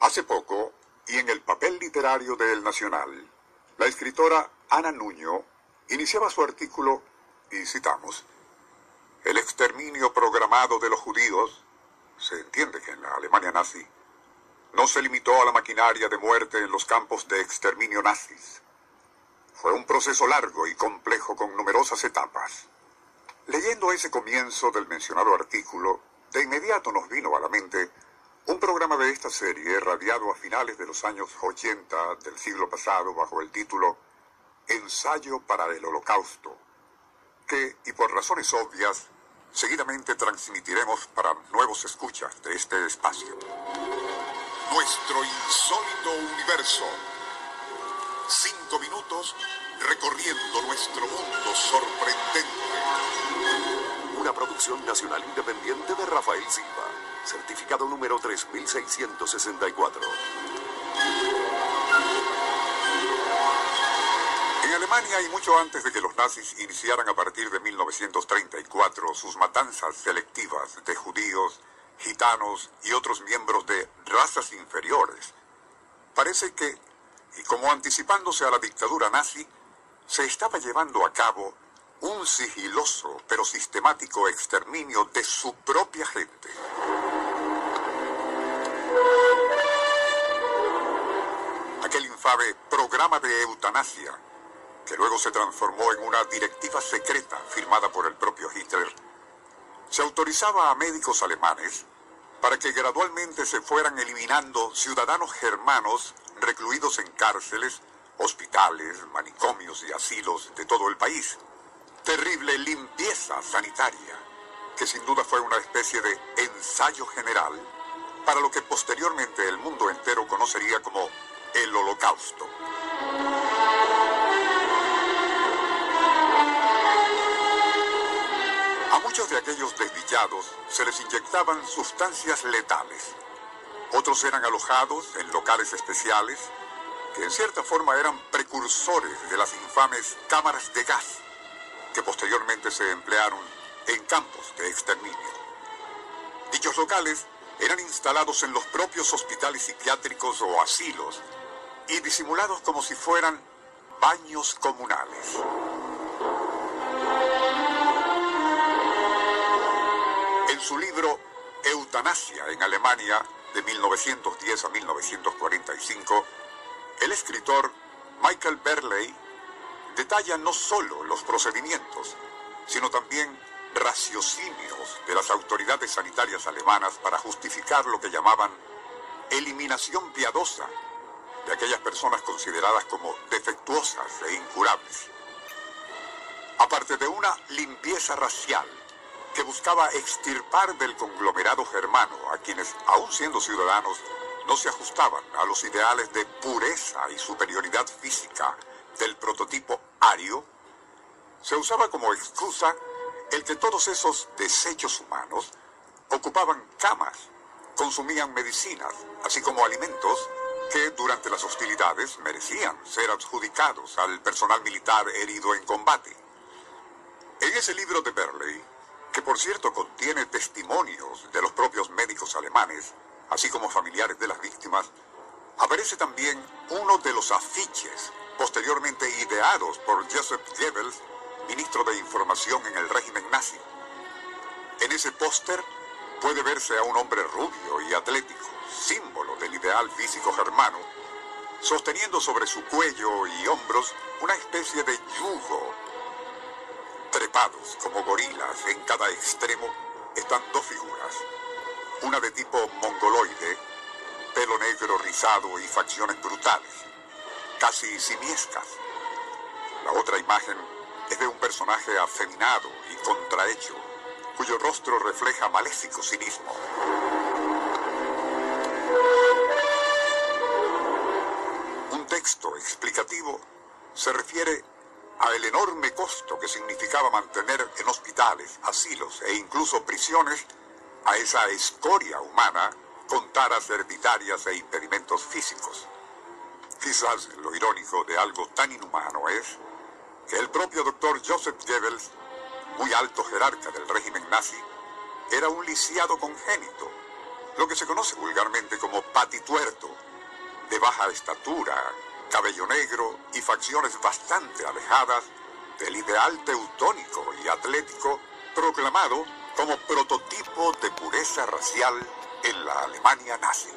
Hace poco, y en el papel literario de El Nacional, la escritora Ana Nuño iniciaba su artículo y citamos, el exterminio programado de los judíos, se entiende que en la Alemania nazi, no se limitó a la maquinaria de muerte en los campos de exterminio nazis. Fue un proceso largo y complejo con numerosas etapas. Leyendo ese comienzo del mencionado artículo, de inmediato nos vino a la mente un programa de esta serie radiado a finales de los años 80 del siglo pasado bajo el título Ensayo para el Holocausto, que, y por razones obvias, seguidamente transmitiremos para nuevos escuchas de este espacio. Nuestro insólito universo. Cinco minutos recorriendo nuestro mundo sorprendente. Una producción nacional independiente de Rafael Silva. Certificado número 3664. En Alemania y mucho antes de que los nazis iniciaran a partir de 1934 sus matanzas selectivas de judíos, gitanos y otros miembros de razas inferiores, parece que, y como anticipándose a la dictadura nazi, se estaba llevando a cabo un sigiloso pero sistemático exterminio de su propia gente. Aquel infame programa de eutanasia, que luego se transformó en una directiva secreta firmada por el propio Hitler, se autorizaba a médicos alemanes para que gradualmente se fueran eliminando ciudadanos germanos recluidos en cárceles, hospitales, manicomios y asilos de todo el país. Terrible limpieza sanitaria, que sin duda fue una especie de ensayo general para lo que posteriormente el mundo entero conocería como el holocausto. A muchos de aquellos desdichados se les inyectaban sustancias letales. Otros eran alojados en locales especiales que en cierta forma eran precursores de las infames cámaras de gas que posteriormente se emplearon en campos de exterminio. Dichos locales eran instalados en los propios hospitales psiquiátricos o asilos y disimulados como si fueran baños comunales. En su libro Eutanasia en Alemania de 1910 a 1945, el escritor Michael Berley detalla no solo los procedimientos, sino también raciocinios de las autoridades sanitarias alemanas para justificar lo que llamaban eliminación piadosa de aquellas personas consideradas como defectuosas e incurables. Aparte de una limpieza racial que buscaba extirpar del conglomerado germano a quienes, aun siendo ciudadanos, no se ajustaban a los ideales de pureza y superioridad física del prototipo ario, se usaba como excusa el que todos esos desechos humanos ocupaban camas, consumían medicinas, así como alimentos que durante las hostilidades merecían ser adjudicados al personal militar herido en combate. En ese libro de Berley, que por cierto contiene testimonios de los propios médicos alemanes, así como familiares de las víctimas, aparece también uno de los afiches posteriormente ideados por Joseph Goebbels, ministro de Información en el régimen nazi. En ese póster puede verse a un hombre rubio y atlético, símbolo del ideal físico germano, sosteniendo sobre su cuello y hombros una especie de yugo. Trepados como gorilas en cada extremo están dos figuras, una de tipo mongoloide, pelo negro rizado y facciones brutales, casi simiescas. La otra imagen es de un personaje afeminado y contrahecho, cuyo rostro refleja maléfico cinismo. Un texto explicativo se refiere al enorme costo que significaba mantener en hospitales, asilos e incluso prisiones a esa escoria humana con taras hereditarias e impedimentos físicos. Quizás lo irónico de algo tan inhumano es que el propio doctor Joseph Goebbels, muy alto jerarca del régimen nazi, era un lisiado congénito, lo que se conoce vulgarmente como patituerto, de baja estatura, cabello negro y facciones bastante alejadas del ideal teutónico y atlético proclamado como prototipo de pureza racial en la Alemania nazi.